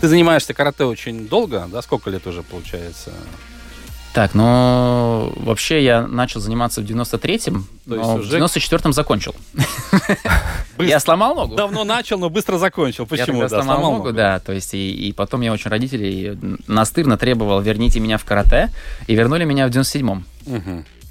Ты занимаешься карате очень долго, да? Сколько лет уже получается? Так, ну, вообще я начал заниматься в 93-м, но уже... в 94-м закончил. Я сломал ногу. Давно начал, но быстро закончил. Почему? Я сломал ногу, да. То есть, и потом я очень родителей настырно требовал, верните меня в карате, и вернули меня в 97-м.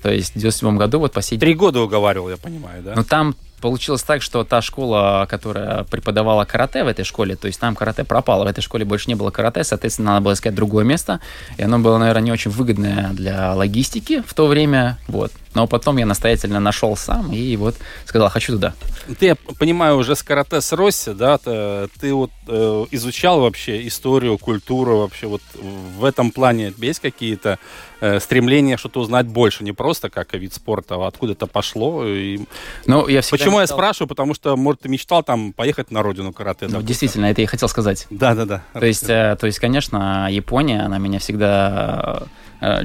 То есть в 97 году вот последний... Три года уговаривал, я понимаю, да? Ну там получилось так, что та школа, которая преподавала карате в этой школе, то есть там карате пропало, в этой школе больше не было карате, соответственно, надо было искать другое место, и оно было, наверное, не очень выгодное для логистики в то время, вот. Но потом я настоятельно нашел сам и вот сказал, хочу туда. Ты, я понимаю, уже с карате с Росси, да, ты, ты вот э, изучал вообще историю, культуру вообще вот в этом плане есть какие-то э, стремления что-то узнать больше, не просто как вид спорта, а откуда это пошло? И... Ну, я Почему мечтал... я спрашиваю? Потому что, может, ты мечтал там поехать на родину карате. Ну, действительно, это я хотел сказать. Да-да-да. То есть, э, то есть, конечно, Япония, она меня всегда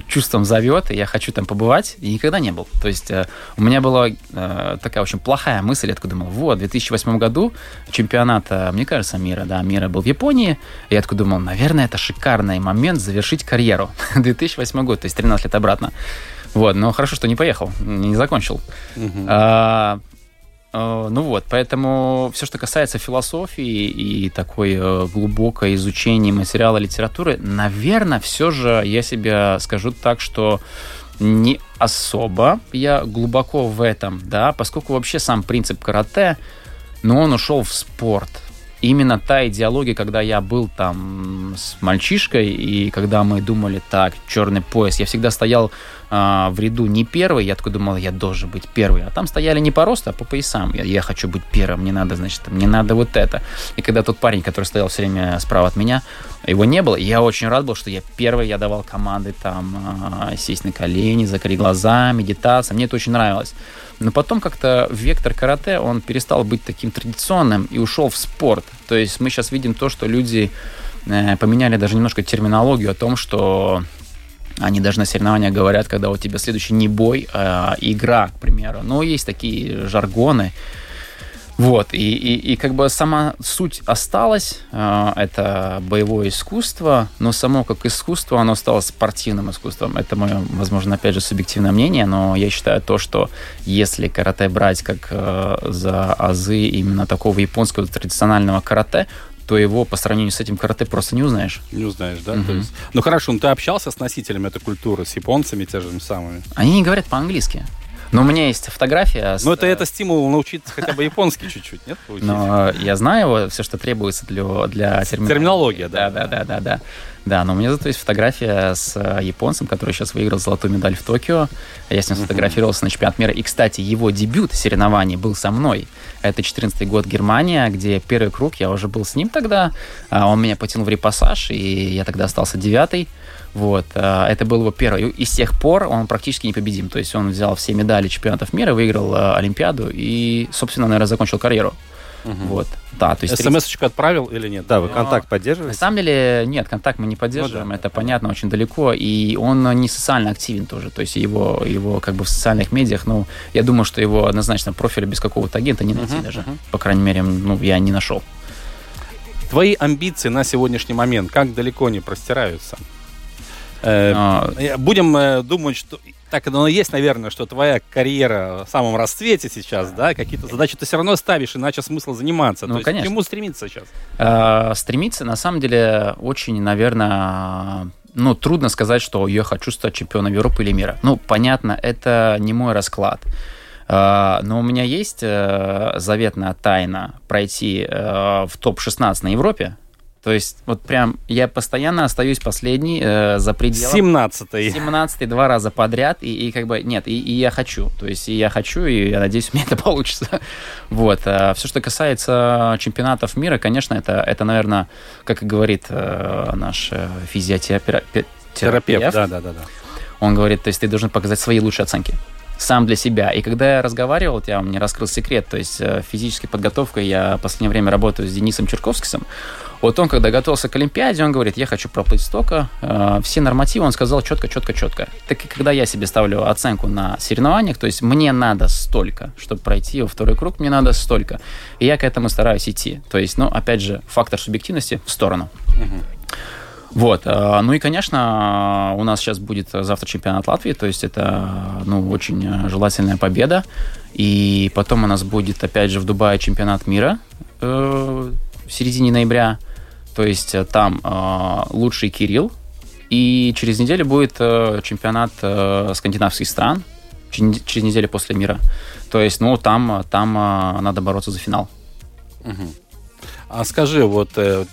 чувством зовет, и я хочу там побывать, и никогда не был. То есть э, у меня была э, такая очень плохая мысль, я такой думал, вот, в 2008 году чемпионат, мне кажется, мира, да, мира был в Японии, и я такой думал, наверное, это шикарный момент завершить карьеру. 2008 год, то есть 13 лет обратно. Вот, но хорошо, что не поехал, не закончил. Угу. А, Э, ну вот, поэтому все, что касается философии и такой э, глубокое изучение материала литературы, наверное, все же я себе скажу так, что не особо я глубоко в этом, да, поскольку вообще сам принцип карате, но он ушел в спорт. Именно та идеология, когда я был там с мальчишкой, и когда мы думали, так, черный пояс, я всегда стоял а, в ряду не первый, я такой думал, я должен быть первый. А там стояли не по росту, а по поясам. Я, я хочу быть первым, мне надо, значит, мне надо вот это. И когда тот парень, который стоял все время справа от меня, его не было, я очень рад был, что я первый, я давал команды там а, сесть на колени, закрыть глаза, медитация. Мне это очень нравилось. Но потом как-то вектор карате, он перестал быть таким традиционным и ушел в спорт. То есть мы сейчас видим то, что люди э, поменяли даже немножко терминологию о том, что они даже на соревнованиях говорят, когда у тебя следующий не бой, а игра, к примеру. Но есть такие жаргоны. Вот, и, и, и как бы сама суть осталась, э, это боевое искусство, но само как искусство, оно стало спортивным искусством. Это мое, возможно, опять же, субъективное мнение, но я считаю то, что если карате брать как э, за азы именно такого японского традиционального карате, то его по сравнению с этим карате просто не узнаешь. Не узнаешь, да? Угу. есть, ну хорошо, ну ты общался с носителями этой культуры, с японцами те же самыми? Они не говорят по-английски. Но у меня есть фотография. Ну, это, это стимул научиться хотя бы японский чуть-чуть, нет? Но я знаю его, все, что требуется для, для терминологии. Терминология, да. Да, да, да, да, да. Да, но у меня зато есть фотография с э, японцем, который сейчас выиграл золотую медаль в Токио. Я с ним сфотографировался на чемпионат мира. И, кстати, его дебют соревнований был со мной. Это 14 год Германия, где первый круг, я уже был с ним тогда. А он меня потянул в репассаж, и я тогда остался девятый. Вот, э, это был его первый. И с тех пор он практически непобедим. То есть он взял все медали чемпионатов мира, выиграл э, Олимпиаду и, собственно, наверное, закончил карьеру. Угу. Вот. Да, то есть СМС-очку отправил или нет? Да, вы контакт поддерживаете? На самом деле, нет, контакт мы не поддерживаем, ну, да. это понятно, очень далеко, и он не социально активен тоже, то есть его, его как бы в социальных медиах, ну, я думаю, что его однозначно профиля без какого-то агента не найти uh даже, uh по крайней мере, ну, я не нашел. Твои амбиции на сегодняшний момент как далеко не простираются? Э, а... Будем э, думать, что так оно и есть, наверное, что твоя карьера в самом расцвете сейчас, да, какие-то задачи ты все равно ставишь, иначе смысл заниматься. Ну, То конечно. Есть, к чему стремиться сейчас? А, стремиться, на самом деле, очень, наверное, ну, трудно сказать, что я хочу стать чемпионом Европы или мира. Ну, понятно, это не мой расклад. А, но у меня есть э, заветная тайна пройти в топ-16 на Европе, то есть вот прям я постоянно остаюсь последний э, за пределом. 17-й. 17 два раза подряд. И, и как бы нет, и, и я хочу. То есть и я хочу, и я надеюсь, у меня это получится. вот. А все, что касается чемпионатов мира, конечно, это, это наверное, как и говорит э, наш э, физиотерапевт. Терапевт, да, да, да, да. Он говорит, то есть ты должен показать свои лучшие оценки сам для себя. И когда я разговаривал, я мне раскрыл секрет, то есть э, физической подготовкой я в последнее время работаю с Денисом Черковским. Вот он, когда готовился к Олимпиаде, он говорит, я хочу проплыть столько. Э, все нормативы он сказал четко, четко, четко. Так и когда я себе ставлю оценку на соревнованиях, то есть мне надо столько, чтобы пройти во второй круг, мне надо столько. И я к этому стараюсь идти. То есть, ну, опять же, фактор субъективности в сторону. Вот. э, Ну и, конечно, у нас сейчас будет завтра чемпионат Латвии, то есть это ну, очень желательная победа. И потом у нас будет, опять же, в Дубае чемпионат мира э, в середине ноября. То есть э, там э, лучший Кирилл. И через неделю будет э, чемпионат э, скандинавских стран, через неделю после мира. То есть, ну, там, там э, надо бороться за финал. Мгм. А скажи, вот, э,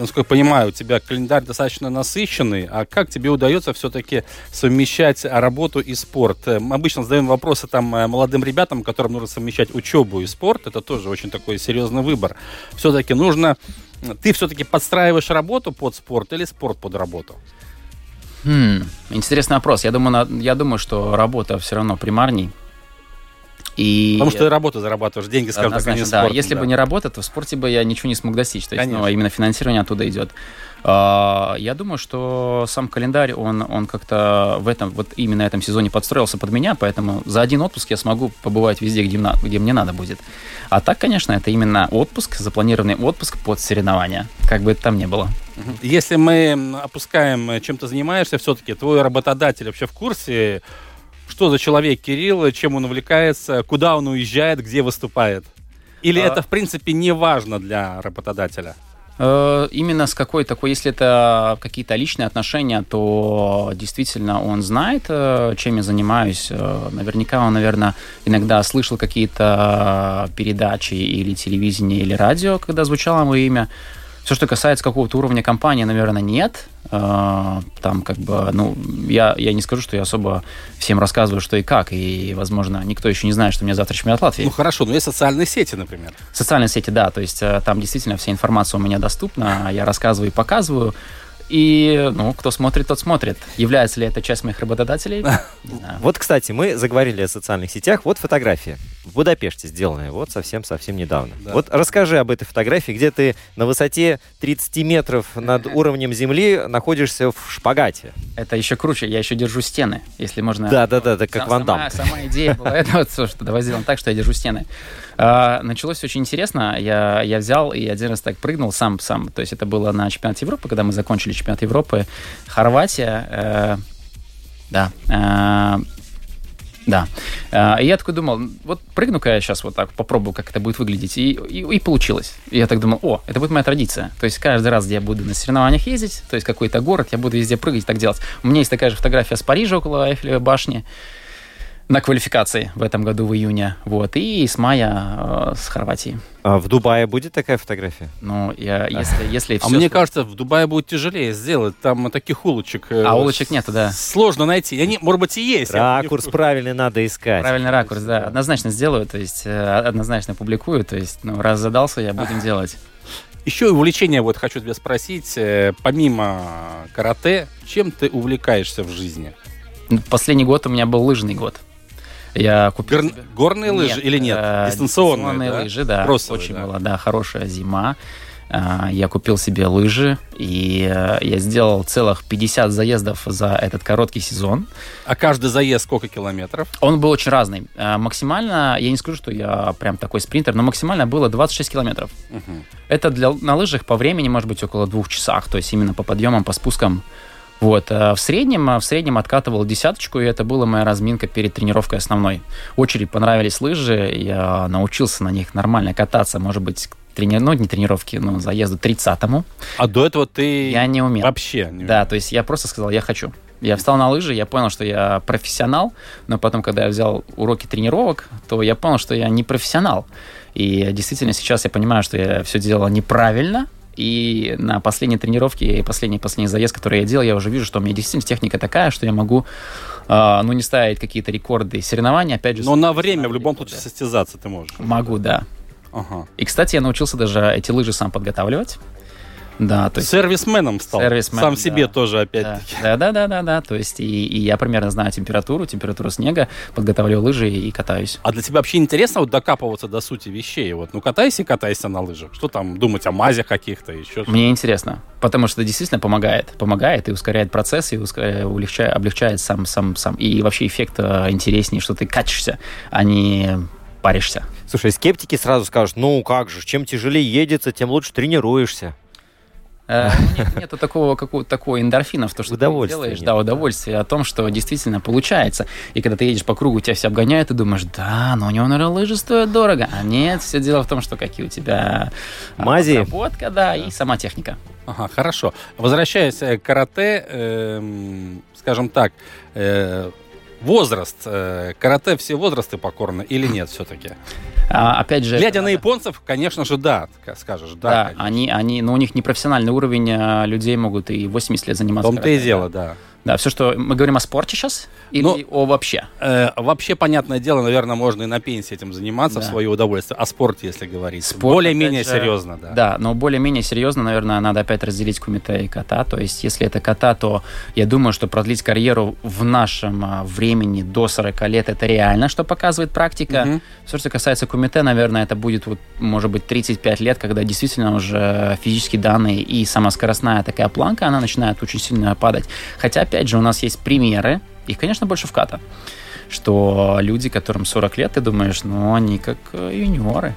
насколько я понимаю, у тебя календарь достаточно насыщенный, а как тебе удается все-таки совмещать работу и спорт? Э, Мы обычно задаем вопросы там э, молодым ребятам, которым нужно совмещать учебу и спорт. Это тоже очень такой серьезный выбор. Все-таки нужно... Ты все-таки подстраиваешь работу под спорт или спорт под работу? Хм, интересный вопрос. Я думаю, на- я думаю, что работа все равно примарней. И Потому что ты работу зарабатываешь, деньги, скажем так, а не Однозначно, да. Если да. бы не работа, то в спорте бы я ничего не смог достичь. То есть, ну, Конечно. именно финансирование оттуда идет. А, Я думаю, что сам календарь, он, он как-то в этом, вот именно этом сезоне подстроился под меня, поэтому за один отпуск я смогу побывать везде, где, на- где мне надо будет. А так, конечно, это именно отпуск, запланированный отпуск под соревнования, как бы это там ни было. Если мы опускаем, э, чем ты занимаешься, все-таки твой работодатель вообще в курсе, что за человек Кирилл, чем он увлекается, куда он уезжает, где выступает? Или А- это, в принципе, не важно для работодателя? Э, Именно с какой такой, если это какие-то личные отношения, то действительно он знает, э, чем я занимаюсь. Э, Наверняка он, наверное, иногда слышал какие-то передачи или телевидение, или радио, когда звучало мое имя. Все, что касается какого-то уровня компании, наверное, нет. Э, Там как бы, ну, я, я не скажу, что я особо всем рассказываю, что и как. И, возможно, никто еще не знает, что у меня завтра чемпионат Латвии. Ну хорошо, но есть социальные сети, например. Социальные сети, да, то есть э, там действительно вся информация у меня доступна, я рассказываю и показываю. И, ну, кто смотрит, тот смотрит. Является ли это часть моих работодателей? Не знаю. Вот, кстати, мы заговорили о социальных сетях. Вот фотография в Будапеште сделанная, вот совсем-совсем недавно. Да. Вот расскажи об этой фотографии, где ты на высоте 30 метров над уровнем земли находишься в шпагате. Это еще круче, я еще держу стены, если можно. Да-да-да, да, как Ван сама, сама идея была это вот, что давай сделаем так, что я держу стены. А, началось очень интересно. Я, я взял и один раз так прыгнул сам, сам. То есть это было на чемпионате Европы, когда мы закончили чемпионат Европы. Хорватия. э, да. э, да. А, И я такой думал, вот прыгну-ка я сейчас вот так, попробую, как это будет выглядеть. И, и, и получилось. И я так думал, о, это будет моя традиция. То есть каждый раз, где я буду на соревнованиях ездить, то есть какой-то город, я буду везде прыгать и так делать. У меня есть такая же фотография с Парижа около Эйфелевой башни на квалификации в этом году в июне. Вот. И с мая э, с Хорватии. А в Дубае будет такая фотография? Ну, я, если, если А всё, мне кажется, в Дубае будет тяжелее сделать. Там таких улочек... э, А улочек нету, да. Сложно найти. Они, может быть, и есть. Ракурс правильный надо искать. Правильный ракурс, да. Однозначно сделаю, то есть э, однозначно публикую. То есть, ну, раз задался, я будем делать. Еще и увлечение, вот хочу тебя спросить, э, помимо карате, чем ты увлекаешься в жизни? Ну, Последний год у меня был лыжный год. Я купил... Гор- горные лыжи или нет? э, Дистанционные, да? лыжи, да. Кроссовые, Очень да. была, да, хорошая зима. А, Я купил себе лыжи, и э, я сделал целых 50 заездов за этот короткий сезон. А каждый заезд сколько километров? Он был очень разный. А, Максимально, я не скажу, что я прям такой спринтер, но максимально было 26 километров. Мгм. Это для, на лыжах по времени может быть около двух часах, то есть именно по подъемам, по спускам. Вот. а В среднем, а в среднем откатывал десяточку, и это была моя разминка перед тренировкой основной. Очень понравились лыжи, я научился на них нормально кататься, может быть, трени... ну, не тренировки, но заезду 30-му. А до этого ты Я не умел. вообще не Да, то есть я просто сказал, я хочу. Я встал на лыжи, я понял, что я профессионал, но потом, когда я взял уроки тренировок, то я понял, что я не профессионал. И действительно сейчас я понимаю, что я все делал неправильно, и на последней тренировке и последний последний заезд, который я делал, я уже вижу, что у меня действительно техника такая, что я могу, э, ну, не ставить какие-то рекорды соревнований, опять же. Но на время в любом случае состязаться ты можешь. Могу, да. Ага. И, кстати, я научился даже эти лыжи сам подготавливать. Да, то есть... Сервисменом стал. Сервисмен, Сам себе да. тоже Да, опять-таки. да, да, да, да, да. То есть и, и я примерно знаю температуру, температуру снега, подготавливаю лыжи и катаюсь. А для тебя вообще интересно вот докапываться до сути вещей? Вот, ну катайся и катайся на лыжах. Что там думать о мазях каких-то, еще что Мне интересно, потому что это действительно помогает. Помогает и ускоряет процесс, и ускоряет, улегчает, облегчает сам, сам, сам. И вообще эффект э, интереснее, что ты качешься, а не паришься. Слушай, скептики сразу скажут, ну как же, чем тяжелее едется, тем лучше тренируешься. Э, Нет, нету такого, какого, такого эндорфина в то, что ты делаешь, нет, да, да. удовольствие о том, что действительно получается. И когда ты едешь по кругу, тебя все обгоняют, ты думаешь, да, но у него, наверное, лыжи стоят дорого. А нет, все дело в том, что какие у тебя а, Мази. подработка, да, и сама техника. Ага, хорошо. Возвращаясь э, к карате, эм, скажем так, э, возраст. э, карате все возрасты покорны или нет все-таки? А, опять же... Глядя это на японцев, конечно же, да, ка- скажешь, да. Да, конечно. они, они, но у них непрофессиональный уровень, а, людей могут и 80 лет В заниматься. том-то и дело, да. да. Да, все, что мы говорим о спорте сейчас или Ну, о вообще. Э, вообще, понятное дело, наверное, можно и на пенсии этим заниматься в Да. свое удовольствие. О спорте, если говорить. Спорт, Более-менее же, серьезно, да. Да, но более-менее серьезно, наверное, надо опять разделить кумите и кота. То есть, если это кота, то я думаю, что продлить карьеру в нашем а, времени до 40 лет это реально, что показывает практика. Мгм. Все, что касается кумите, наверное, это будет, вот, может быть, 35 лет, когда действительно уже физические данные и сама скоростная такая планка, она начинает очень сильно падать. Хотя, опять же, у нас есть примеры, их, конечно, больше в ката, что люди, которым 40 лет, ты думаешь, ну, они как э, юниоры.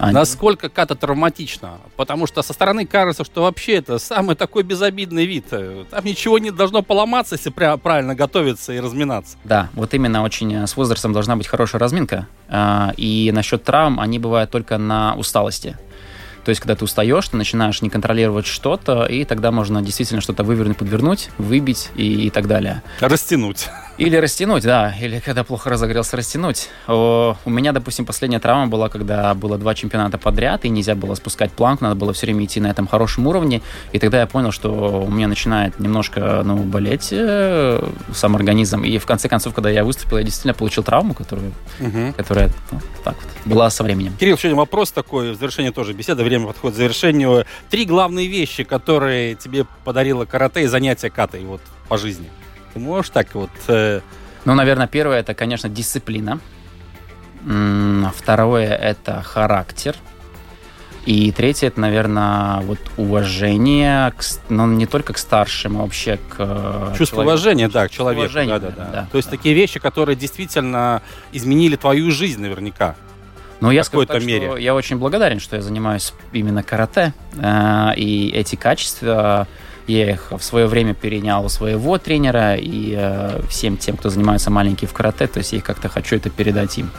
Они- Насколько ката травматично? Потому что со стороны кажется, что вообще это самый такой безобидный вид. Э, Там ничего не должно поломаться, если правильно готовиться и разминаться. Да, вот именно очень э, с возрастом должна быть хорошая разминка. А, И насчет травм, они бывают только на усталости. То есть, когда ты устаешь, ты начинаешь не контролировать что-то, и тогда можно действительно что-то вывернуть, подвернуть, выбить и, и так далее. Растянуть. Или растянуть, да, или когда плохо разогрелся, растянуть. О, у меня, допустим, последняя травма была, когда было два чемпионата подряд, и нельзя было спускать планку, надо было все время идти на этом хорошем уровне. И тогда я понял, что у меня начинает немножко ну, болеть э, сам организм. И в конце концов, когда я выступил, я действительно получил травму, которую, Мгм. которая ну, так вот, была со временем. Кирилл, еще один вопрос такой, в завершение тоже беседы, время подходит к завершению. Три главные вещи, которые тебе подарило карате и занятие катой вот по жизни. Ты можешь так вот... э, Ну, наверное, первое это, конечно, дисциплина. М, Второе это характер. И третье это, наверное, вот уважение, к, ну, не только к старшим, а вообще к э, чувство человеку. уважения, да, к человеку. уважения, да, да, да. да, То есть да. такие вещи, которые действительно изменили твою жизнь наверняка. Но я скажу так, мере. что я очень благодарен, что я занимаюсь именно карате. э, И эти качества, я их в свое время перенял у своего тренера и э, всем тем, кто занимается маленький в карате, то есть я как-то хочу это передать им.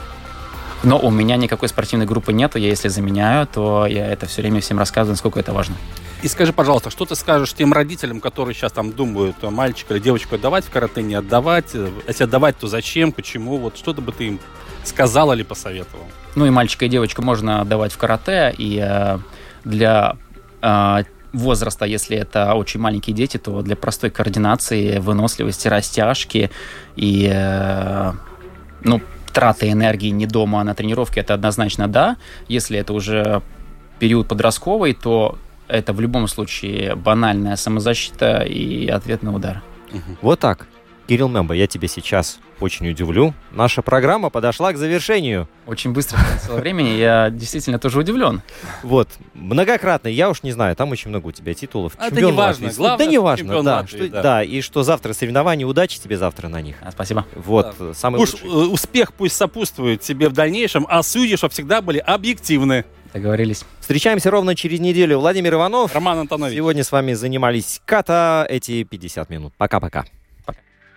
Но у меня никакой спортивной группы нету, я если заменяю, то я это все время всем рассказываю, насколько это важно. И скажи, пожалуйста, что ты скажешь тем родителям, которые сейчас там думают, э, мальчика или девочку отдавать в карате, не отдавать? Э, Если отдавать, то зачем, почему? Вот что-то бы ты им сказал или посоветовал? Ну и мальчика и девочку можно отдавать в карате, и э, для э, возраста, если это очень маленькие дети, то для простой координации, выносливости, растяжки и э, ну, траты энергии не дома, а на тренировке, это однозначно да. Если это уже период подростковый, то это в любом случае банальная самозащита и ответный удар. Вот так. Кирилл Мемба, я тебя сейчас очень удивлю. Наша программа подошла к завершению. Очень быстро пролетело времени, я действительно тоже удивлен. Вот, многократно, я уж не знаю, там очень много у тебя титулов. А это не важно, главное, да не важно, да, Латвии, что- да. да. И что завтра соревнования, удачи тебе завтра на них. А, Спасибо. Вот, самый Уж лучший. э, успех пусть сопутствует тебе в дальнейшем, а судьи, чтобы всегда были объективны. Договорились. Встречаемся ровно через неделю. Владимир Иванов. Роман Антонович. Сегодня с вами занимались Ката эти 50 минут. Пока-пока.